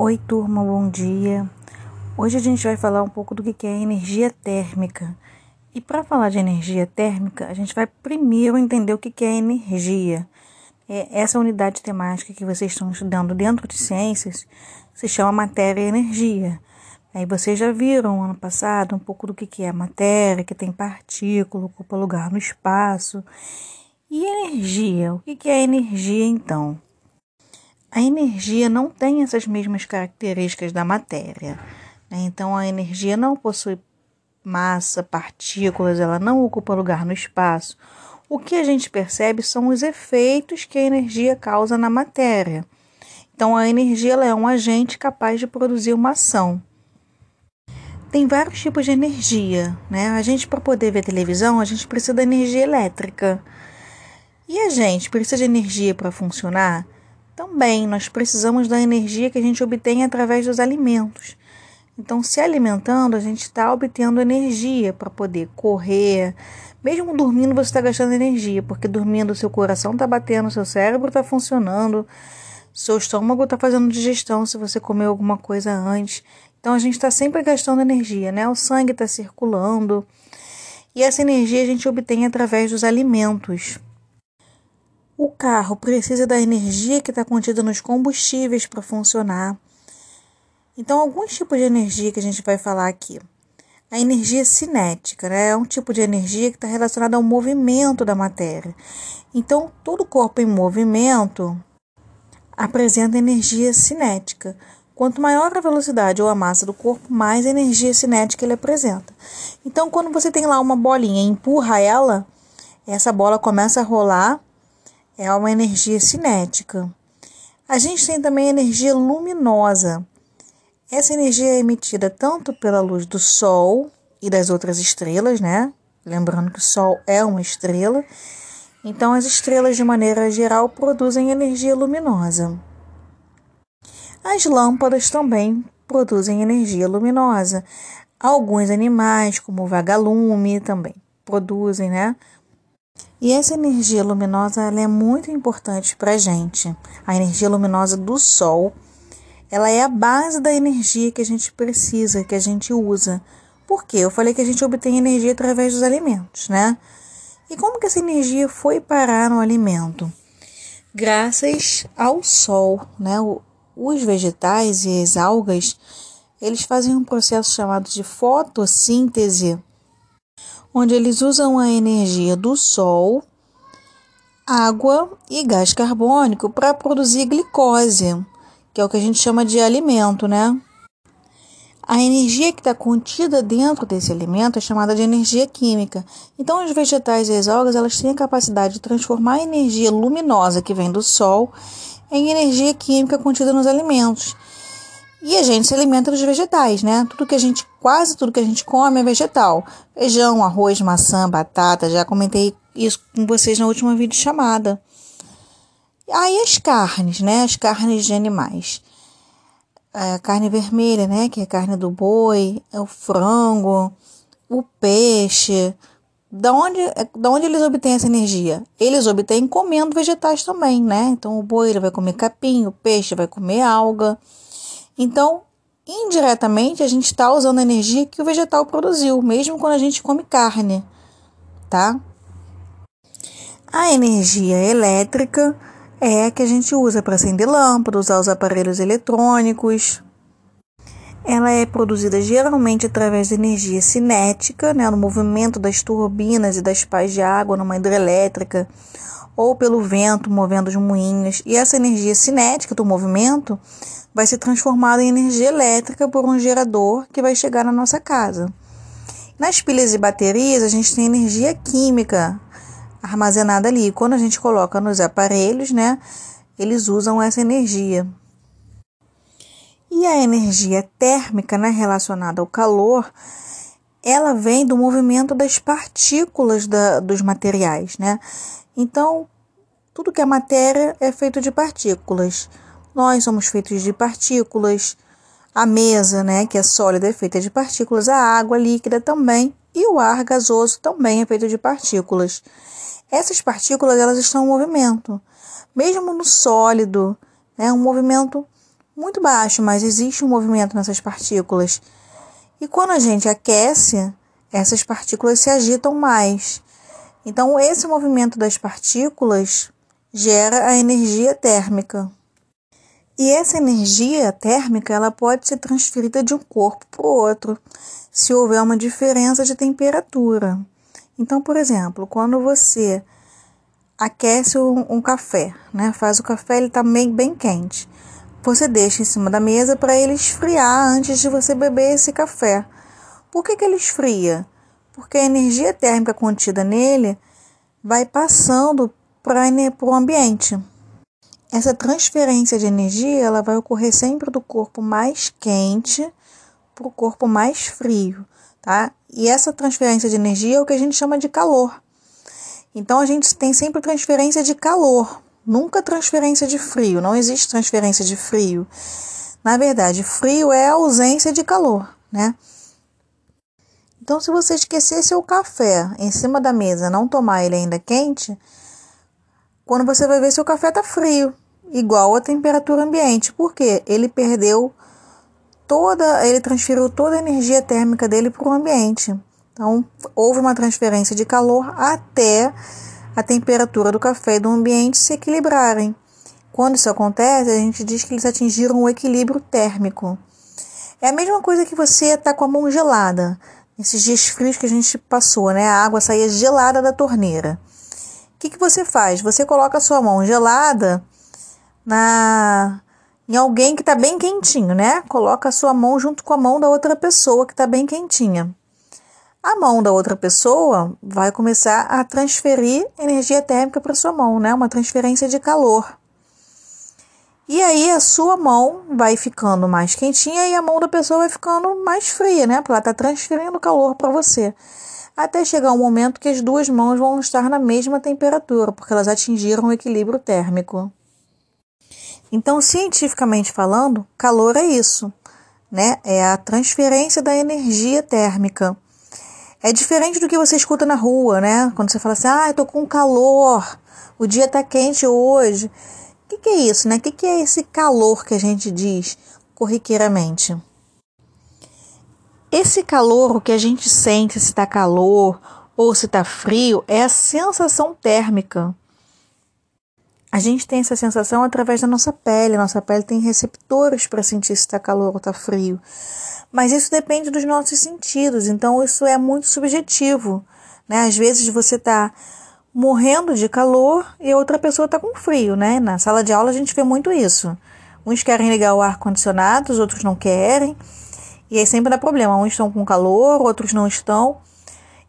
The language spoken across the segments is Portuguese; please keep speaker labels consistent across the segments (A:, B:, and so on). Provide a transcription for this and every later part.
A: Oi, turma, bom dia. Hoje a gente vai falar um pouco do que é energia térmica. E para falar de energia térmica, a gente vai primeiro entender o que é energia. É essa unidade temática que vocês estão estudando dentro de ciências se chama matéria e energia. Aí vocês já viram ano passado um pouco do que é matéria, que tem partícula, ocupa lugar no espaço. E energia? O que é energia então? A energia não tem essas mesmas características da matéria. Né? Então, a energia não possui massa, partículas, ela não ocupa lugar no espaço. O que a gente percebe são os efeitos que a energia causa na matéria. Então, a energia é um agente capaz de produzir uma ação. Tem vários tipos de energia, né? A gente, para poder ver televisão, a gente precisa da energia elétrica. E a gente precisa de energia para funcionar? Também nós precisamos da energia que a gente obtém através dos alimentos. Então, se alimentando, a gente está obtendo energia para poder correr. Mesmo dormindo, você está gastando energia, porque dormindo, seu coração está batendo, seu cérebro está funcionando, seu estômago está fazendo digestão se você comeu alguma coisa antes. Então, a gente está sempre gastando energia, né? O sangue está circulando. E essa energia a gente obtém através dos alimentos. O carro precisa da energia que está contida nos combustíveis para funcionar. Então, alguns tipos de energia que a gente vai falar aqui. A energia cinética né? é um tipo de energia que está relacionada ao movimento da matéria. Então, todo corpo em movimento apresenta energia cinética. Quanto maior a velocidade ou a massa do corpo, mais energia cinética ele apresenta. Então, quando você tem lá uma bolinha e empurra ela, essa bola começa a rolar é uma energia cinética. A gente tem também energia luminosa. Essa energia é emitida tanto pela luz do Sol e das outras estrelas, né? Lembrando que o Sol é uma estrela. Então, as estrelas, de maneira geral, produzem energia luminosa. As lâmpadas também produzem energia luminosa. Alguns animais, como o vagalume, também produzem, né? E essa energia luminosa ela é muito importante para a gente. A energia luminosa do Sol, ela é a base da energia que a gente precisa, que a gente usa. Por quê? Eu falei que a gente obtém energia através dos alimentos, né? E como que essa energia foi parar no alimento? Graças ao Sol, né? Os vegetais e as algas, eles fazem um processo chamado de fotossíntese onde eles usam a energia do sol, água e gás carbônico para produzir glicose, que é o que a gente chama de alimento, né? A energia que está contida dentro desse alimento é chamada de energia química. Então, os vegetais e as algas elas têm a capacidade de transformar a energia luminosa que vem do sol em energia química contida nos alimentos. E a gente se alimenta dos vegetais, né? Tudo que a gente, quase tudo que a gente come é vegetal. Feijão, arroz, maçã, batata, já comentei isso com vocês na última vídeo chamada. Aí as carnes, né? As carnes de animais. A carne vermelha, né? Que é a carne do boi, é o frango, o peixe. Da onde, da onde eles obtêm essa energia? Eles obtêm comendo vegetais também, né? Então o boi ele vai comer capim, o peixe vai comer alga. Então, indiretamente, a gente está usando a energia que o vegetal produziu, mesmo quando a gente come carne, tá? A energia elétrica é a que a gente usa para acender lâmpadas, usar os aparelhos eletrônicos. Ela é produzida geralmente através da energia cinética, né, no movimento das turbinas e das pás de água numa hidrelétrica, ou pelo vento movendo os moinhos. E essa energia cinética do movimento vai ser transformado em energia elétrica por um gerador que vai chegar na nossa casa. Nas pilhas e baterias, a gente tem energia química armazenada ali. Quando a gente coloca nos aparelhos, né, eles usam essa energia. E a energia térmica, né, relacionada ao calor, ela vem do movimento das partículas da, dos materiais, né? Então, tudo que é matéria é feito de partículas. Nós somos feitos de partículas. A mesa, né, que é sólida, é feita de partículas. A água líquida também. E o ar gasoso também é feito de partículas. Essas partículas elas estão em movimento. Mesmo no sólido, é um movimento muito baixo, mas existe um movimento nessas partículas. E quando a gente aquece, essas partículas se agitam mais. Então, esse movimento das partículas gera a energia térmica. E essa energia térmica ela pode ser transferida de um corpo para o outro, se houver uma diferença de temperatura. Então, por exemplo, quando você aquece um, um café, né? Faz o café, ele está bem, bem quente. Você deixa em cima da mesa para ele esfriar antes de você beber esse café. Por que, que ele esfria? Porque a energia térmica contida nele vai passando para o ambiente. Essa transferência de energia ela vai ocorrer sempre do corpo mais quente para o corpo mais frio, tá? E essa transferência de energia é o que a gente chama de calor. Então a gente tem sempre transferência de calor, nunca transferência de frio. Não existe transferência de frio. Na verdade, frio é a ausência de calor, né? Então, se você esquecer seu café em cima da mesa, não tomar ele ainda quente, quando você vai ver seu café tá frio, igual a temperatura ambiente. Por quê? Ele perdeu toda, ele transferiu toda a energia térmica dele para o ambiente. Então, houve uma transferência de calor até a temperatura do café e do ambiente se equilibrarem. Quando isso acontece, a gente diz que eles atingiram o equilíbrio térmico. É a mesma coisa que você está com a mão gelada. Nesses dias frios que a gente passou, né? A água saía gelada da torneira. O que, que você faz? Você coloca a sua mão gelada na em alguém que está bem quentinho, né? Coloca a sua mão junto com a mão da outra pessoa que está bem quentinha a mão da outra pessoa vai começar a transferir energia térmica para sua mão, né? Uma transferência de calor. E aí a sua mão vai ficando mais quentinha e a mão da pessoa vai ficando mais fria, né? Porque ela está transferindo calor para você. Até chegar um momento que as duas mãos vão estar na mesma temperatura, porque elas atingiram o equilíbrio térmico. Então, cientificamente falando, calor é isso, né? É a transferência da energia térmica. É diferente do que você escuta na rua, né? Quando você fala assim, ah, eu tô com calor, o dia tá quente hoje. O que, que é isso, né? O que, que é esse calor que a gente diz corriqueiramente? Esse calor, o que a gente sente, se está calor ou se está frio, é a sensação térmica. A gente tem essa sensação através da nossa pele. Nossa pele tem receptores para sentir se está calor ou está frio. Mas isso depende dos nossos sentidos, então isso é muito subjetivo. Né? Às vezes você está morrendo de calor e outra pessoa está com frio. Né? Na sala de aula a gente vê muito isso. Uns querem ligar o ar-condicionado, os outros não querem. E aí sempre dá problema. Uns estão com calor, outros não estão.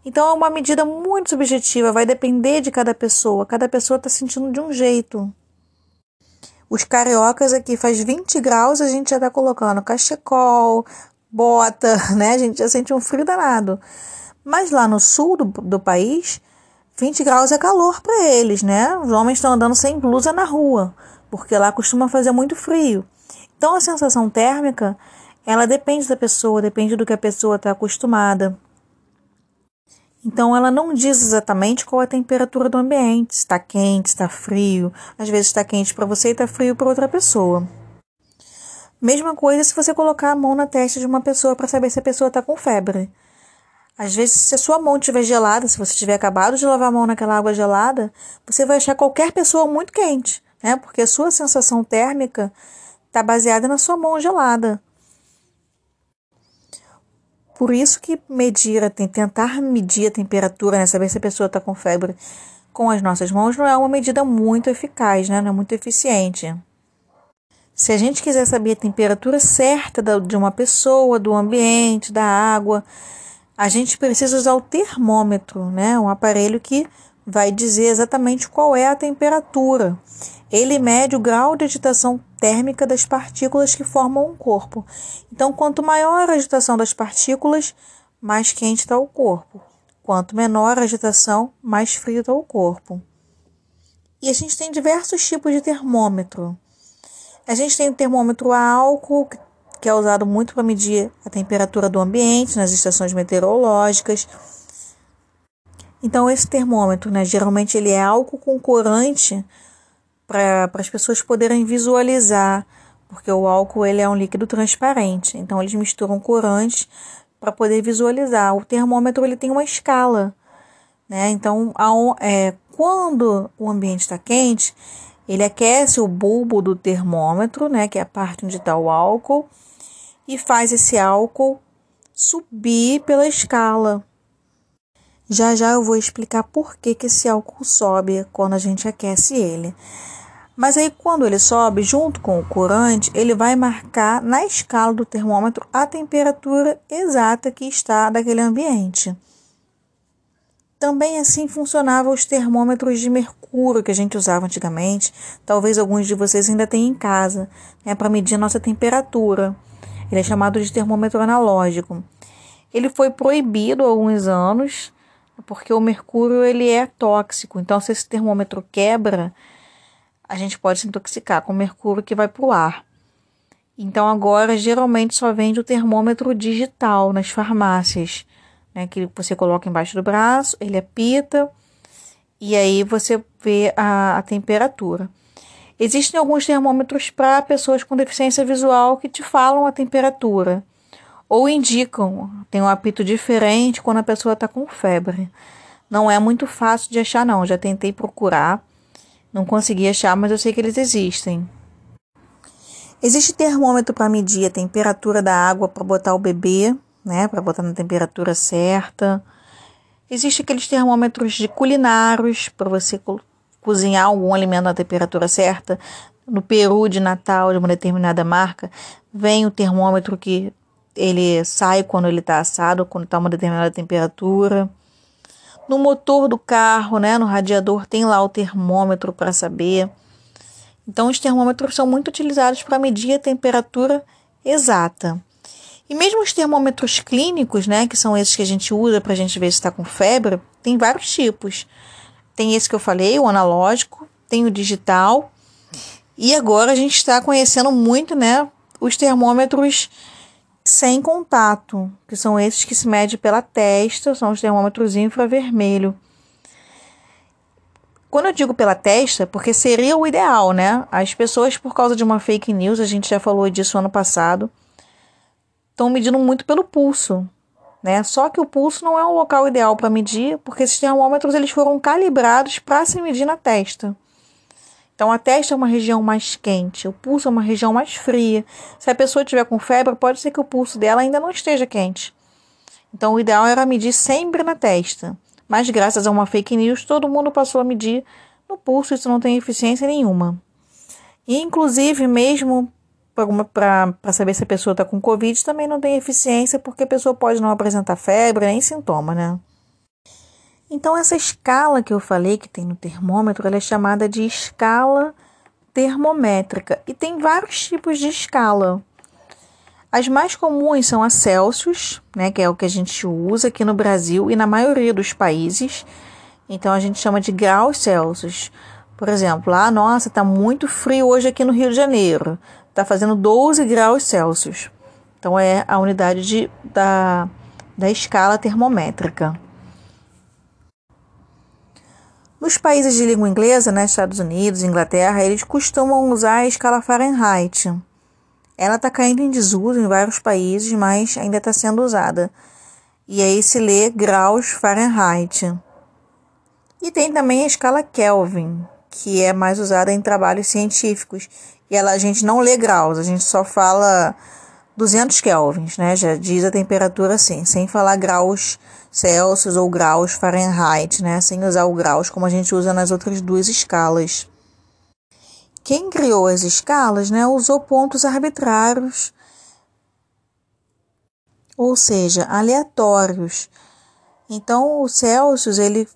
A: Então é uma medida muito subjetiva, vai depender de cada pessoa. Cada pessoa está sentindo de um jeito. Os cariocas aqui faz 20 graus, a gente já está colocando cachecol, bota, né? A gente já sente um frio danado. Mas lá no sul do, do país, 20 graus é calor para eles, né? Os homens estão andando sem blusa na rua, porque lá costuma fazer muito frio. Então a sensação térmica, ela depende da pessoa, depende do que a pessoa está acostumada. Então ela não diz exatamente qual é a temperatura do ambiente, está quente, está frio. Às vezes está quente para você e está frio para outra pessoa. Mesma coisa se você colocar a mão na testa de uma pessoa para saber se a pessoa está com febre. Às vezes, se a sua mão estiver gelada, se você tiver acabado de lavar a mão naquela água gelada, você vai achar qualquer pessoa muito quente, né? Porque a sua sensação térmica está baseada na sua mão gelada. Por isso que medir, tentar medir a temperatura, né? saber se a pessoa está com febre com as nossas mãos não é uma medida muito eficaz, né? Não é muito eficiente. Se a gente quiser saber a temperatura certa de uma pessoa, do ambiente, da água, a gente precisa usar o termômetro, né? Um aparelho que vai dizer exatamente qual é a temperatura. Ele mede o grau de agitação térmica das partículas que formam um corpo. Então, quanto maior a agitação das partículas, mais quente está o corpo. Quanto menor a agitação, mais frio está o corpo. E a gente tem diversos tipos de termômetro. A gente tem o termômetro a álcool, que é usado muito para medir a temperatura do ambiente nas estações meteorológicas. Então esse termômetro, né, geralmente ele é álcool com corante para as pessoas poderem visualizar porque o álcool ele é um líquido transparente, então eles misturam corantes para poder visualizar. O termômetro ele tem uma escala, né? Então, é, quando o ambiente está quente, ele aquece o bulbo do termômetro, né, que é a parte onde está o álcool, e faz esse álcool subir pela escala. Já já eu vou explicar por que, que esse álcool sobe quando a gente aquece ele. Mas aí, quando ele sobe, junto com o corante, ele vai marcar na escala do termômetro a temperatura exata que está daquele ambiente. Também assim funcionavam os termômetros de mercúrio que a gente usava antigamente. Talvez alguns de vocês ainda tenham em casa, né, para medir a nossa temperatura. Ele é chamado de termômetro analógico. Ele foi proibido há alguns anos porque o mercúrio ele é tóxico. Então, se esse termômetro quebra, a gente pode se intoxicar com mercúrio que vai para o ar. Então agora geralmente só vende o termômetro digital nas farmácias, né, que você coloca embaixo do braço, ele apita e aí você vê a, a temperatura. Existem alguns termômetros para pessoas com deficiência visual que te falam a temperatura ou indicam, tem um apito diferente quando a pessoa está com febre. Não é muito fácil de achar, não. Já tentei procurar não consegui achar, mas eu sei que eles existem. Existe termômetro para medir a temperatura da água para botar o bebê, né, para botar na temperatura certa. Existe aqueles termômetros de culinários para você co cozinhar algum alimento na temperatura certa. No peru de Natal de uma determinada marca, vem o termômetro que ele sai quando ele está assado, quando está uma determinada temperatura. No motor do carro, né, no radiador, tem lá o termômetro para saber. Então, os termômetros são muito utilizados para medir a temperatura exata. E mesmo os termômetros clínicos, né, que são esses que a gente usa para a gente ver se está com febre, tem vários tipos. Tem esse que eu falei, o analógico, tem o digital. E agora a gente está conhecendo muito, né, os termômetros sem contato, que são esses que se mede pela testa, são os termômetros infravermelho. Quando eu digo pela testa, porque seria o ideal, né? As pessoas, por causa de uma fake news, a gente já falou disso ano passado, estão medindo muito pelo pulso, né? Só que o pulso não é um local ideal para medir, porque esses termômetros eles foram calibrados para se medir na testa. Então, a testa é uma região mais quente, o pulso é uma região mais fria. Se a pessoa tiver com febre, pode ser que o pulso dela ainda não esteja quente. Então, o ideal era medir sempre na testa. Mas, graças a uma fake news, todo mundo passou a medir no pulso, isso não tem eficiência nenhuma. E, inclusive, mesmo para saber se a pessoa está com Covid, também não tem eficiência, porque a pessoa pode não apresentar febre nem sintoma, né? Então, essa escala que eu falei que tem no termômetro, ela é chamada de escala termométrica e tem vários tipos de escala. As mais comuns são a Celsius, né, que é o que a gente usa aqui no Brasil e na maioria dos países. Então a gente chama de graus Celsius. Por exemplo, ah, nossa, está muito frio hoje aqui no Rio de Janeiro. Está fazendo 12 graus Celsius. Então é a unidade de, da, da escala termométrica. Nos países de língua inglesa, né, Estados Unidos, Inglaterra, eles costumam usar a escala Fahrenheit. Ela está caindo em desuso em vários países, mas ainda está sendo usada. E aí se lê graus Fahrenheit. E tem também a escala Kelvin, que é mais usada em trabalhos científicos. E ela, a gente não lê graus, a gente só fala 200 kelvins, né? Já diz a temperatura assim, sem falar graus Celsius ou graus Fahrenheit, né? Sem usar o graus como a gente usa nas outras duas escalas. Quem criou as escalas, né, usou pontos arbitrários, ou seja, aleatórios. Então, o Celsius ele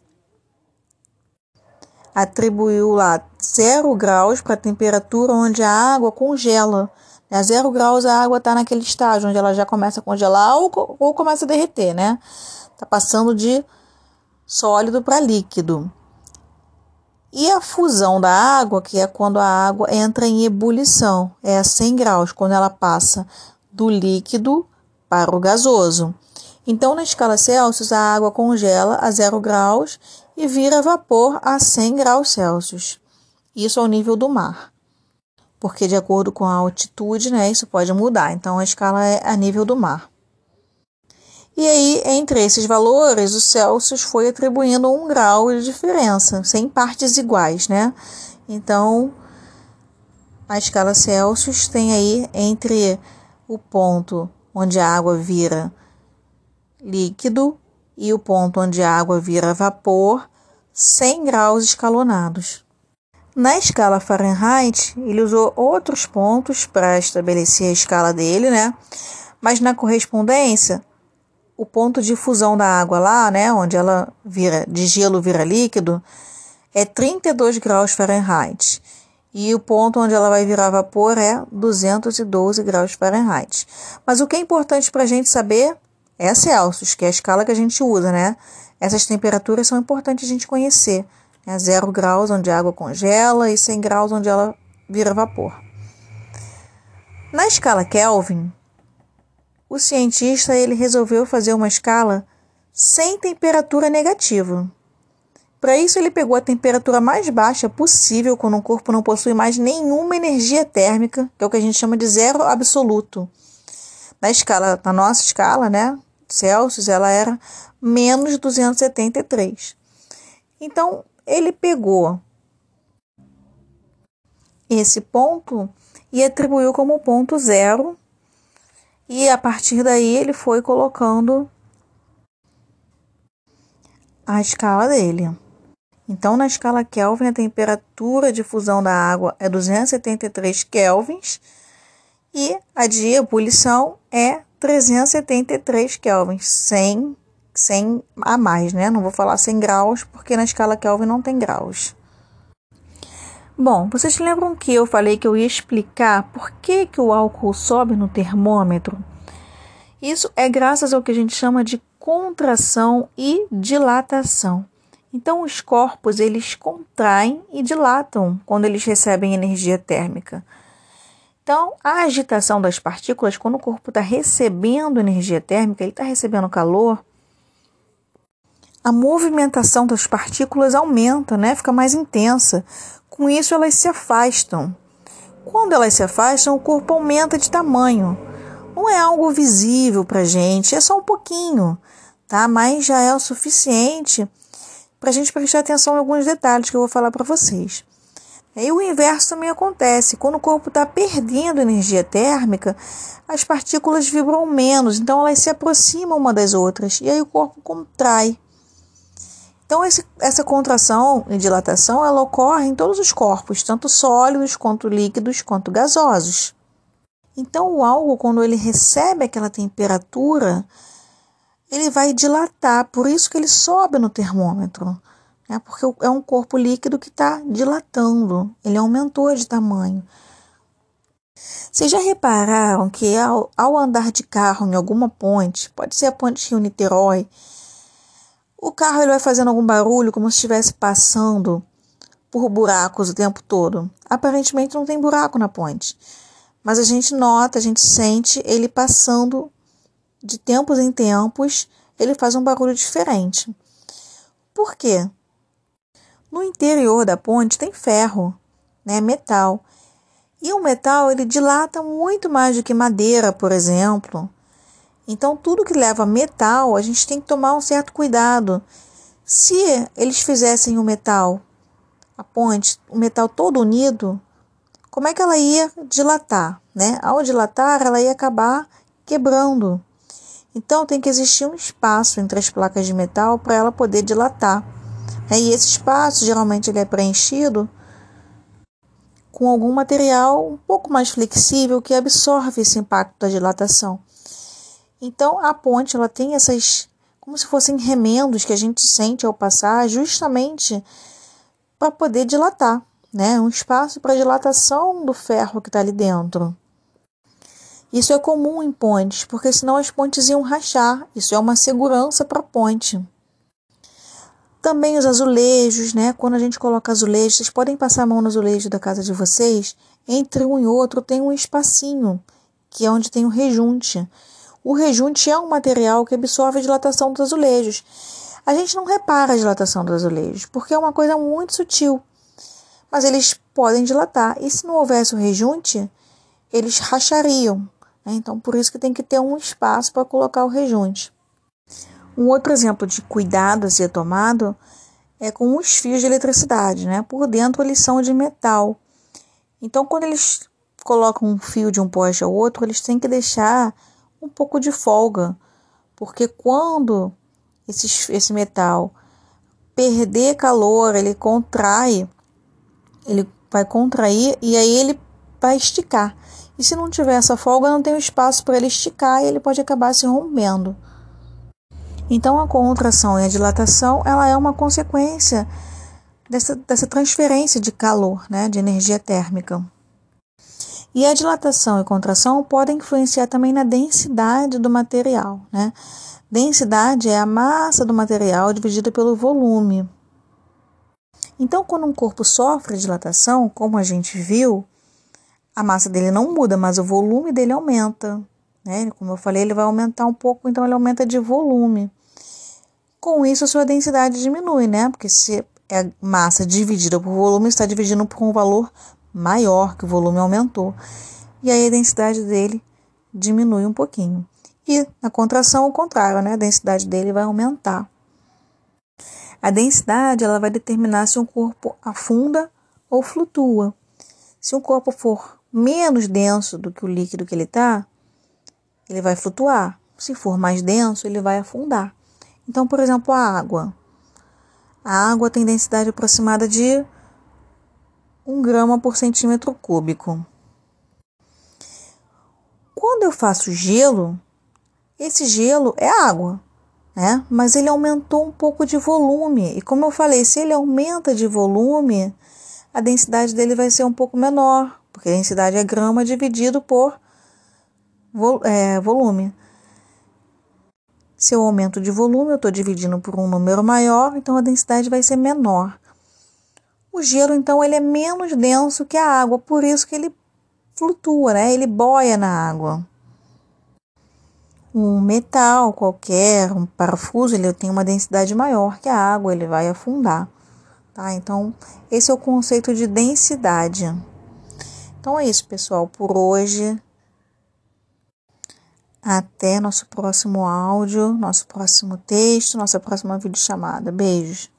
A: atribuiu lá zero graus para a temperatura onde a água congela. A zero graus a água está naquele estágio onde ela já começa a congelar ou, ou começa a derreter, né? Está passando de sólido para líquido. E a fusão da água, que é quando a água entra em ebulição, é a 100 graus, quando ela passa do líquido para o gasoso. Então, na escala Celsius, a água congela a 0 graus e vira vapor a 100 graus Celsius. Isso ao nível do mar. Porque de acordo com a altitude, né, isso pode mudar. Então a escala é a nível do mar. E aí, entre esses valores, o Celsius foi atribuindo um grau de diferença, sem partes iguais, né? Então, a escala Celsius tem aí entre o ponto onde a água vira líquido e o ponto onde a água vira vapor, 100 graus escalonados. Na escala Fahrenheit, ele usou outros pontos para estabelecer a escala dele, né? Mas na correspondência, o ponto de fusão da água lá, né, onde ela vira de gelo vira líquido, é 32 graus Fahrenheit. E o ponto onde ela vai virar vapor é 212 graus Fahrenheit. Mas o que é importante para a gente saber é Celsius, que é a escala que a gente usa, né? Essas temperaturas são importantes a gente conhecer. É 0 graus onde a água congela e 100 graus onde ela vira vapor. Na escala Kelvin, o cientista ele resolveu fazer uma escala sem temperatura negativa. Para isso, ele pegou a temperatura mais baixa possível quando um corpo não possui mais nenhuma energia térmica, que é o que a gente chama de zero absoluto. Na escala, na nossa escala, né, Celsius, ela era menos 273. Então, ele pegou esse ponto e atribuiu como ponto zero e a partir daí ele foi colocando a escala dele. Então, na escala Kelvin, a temperatura de fusão da água é 273 kelvins e a de ebulição é 373 kelvins, 100, 100 a mais, né? Não vou falar 100 graus, porque na escala Kelvin não tem graus. Bom, vocês lembram que eu falei que eu ia explicar por que, que o álcool sobe no termômetro? Isso é graças ao que a gente chama de contração e dilatação. Então, os corpos eles contraem e dilatam quando eles recebem energia térmica. Então, a agitação das partículas, quando o corpo está recebendo energia térmica, ele está recebendo calor, a movimentação das partículas aumenta, né? fica mais intensa. Com isso, elas se afastam. Quando elas se afastam, o corpo aumenta de tamanho. Não é algo visível para a gente, é só um pouquinho, tá? Mas já é o suficiente para a gente prestar atenção em alguns detalhes que eu vou falar para vocês. E o inverso também acontece. Quando o corpo está perdendo energia térmica, as partículas vibram menos, então elas se aproximam uma das outras e aí o corpo contrai. Então, esse, essa contração e dilatação ela ocorre em todos os corpos, tanto sólidos, quanto líquidos, quanto gasosos. Então, o álcool, quando ele recebe aquela temperatura, ele vai dilatar, por isso que ele sobe no termômetro, né? porque é um corpo líquido que está dilatando, ele aumentou de tamanho. Vocês já repararam que ao, ao andar de carro em alguma ponte, pode ser a ponte Rio-Niterói, o carro ele vai fazendo algum barulho como se estivesse passando por buracos o tempo todo. Aparentemente não tem buraco na ponte, mas a gente nota, a gente sente ele passando de tempos em tempos, ele faz um barulho diferente. Por quê? No interior da ponte tem ferro, né, metal. E o metal ele dilata muito mais do que madeira, por exemplo. Então, tudo que leva metal, a gente tem que tomar um certo cuidado. Se eles fizessem o metal, a ponte, o metal todo unido, como é que ela ia dilatar? Né? Ao dilatar, ela ia acabar quebrando. Então, tem que existir um espaço entre as placas de metal para ela poder dilatar. E esse espaço, geralmente, ele é preenchido com algum material um pouco mais flexível que absorve esse impacto da dilatação. Então a ponte ela tem essas como se fossem remendos que a gente sente ao passar, justamente para poder dilatar, né? Um espaço para dilatação do ferro que está ali dentro. Isso é comum em pontes, porque senão as pontes iam rachar. Isso é uma segurança para a ponte. Também os azulejos, né? Quando a gente coloca azulejos, vocês podem passar a mão no azulejo da casa de vocês. Entre um e outro tem um espacinho, que é onde tem o rejunte. O rejunte é um material que absorve a dilatação dos azulejos. A gente não repara a dilatação dos azulejos, porque é uma coisa muito sutil. Mas eles podem dilatar. E se não houvesse o rejunte, eles rachariam. Né? Então, por isso que tem que ter um espaço para colocar o rejunte. Um outro exemplo de cuidado a ser tomado é com os fios de eletricidade. Né? Por dentro, eles são de metal. Então, quando eles colocam um fio de um poste ao outro, eles têm que deixar um pouco de folga, porque quando esse, esse metal perder calor, ele contrai, ele vai contrair e aí ele vai esticar. E se não tiver essa folga, não tem o espaço para ele esticar e ele pode acabar se rompendo. Então a contração e a dilatação, ela é uma consequência dessa, dessa transferência de calor, né, de energia térmica. E a dilatação e contração podem influenciar também na densidade do material, né? Densidade é a massa do material dividida pelo volume. Então, quando um corpo sofre dilatação, como a gente viu, a massa dele não muda, mas o volume dele aumenta. Né? Como eu falei, ele vai aumentar um pouco, então ele aumenta de volume. Com isso, a sua densidade diminui, né? Porque se é massa dividida por volume, está dividindo por um valor maior, que o volume aumentou. E a densidade dele diminui um pouquinho. E na contração, o contrário, né? A densidade dele vai aumentar. A densidade ela vai determinar se um corpo afunda ou flutua. Se um corpo for menos denso do que o líquido que ele está, ele vai flutuar. Se for mais denso, ele vai afundar. Então, por exemplo, a água. A água tem densidade aproximada de 1 grama por centímetro cúbico. Quando eu faço gelo, esse gelo é água, né? Mas ele aumentou um pouco de volume. E como eu falei, se ele aumenta de volume, a densidade dele vai ser um pouco menor, porque a densidade é grama dividido por é, volume. Se eu aumento de volume, eu estou dividindo por um número maior, então a densidade vai ser menor. O gelo, então, ele é menos denso que a água, por isso que ele flutua, né? Ele boia na água um metal qualquer, um parafuso, ele tem uma densidade maior que a água, ele vai afundar. Tá? Então, esse é o conceito de densidade. Então é isso, pessoal, por hoje. Até nosso próximo áudio, nosso próximo texto, nossa próxima videochamada. Beijos.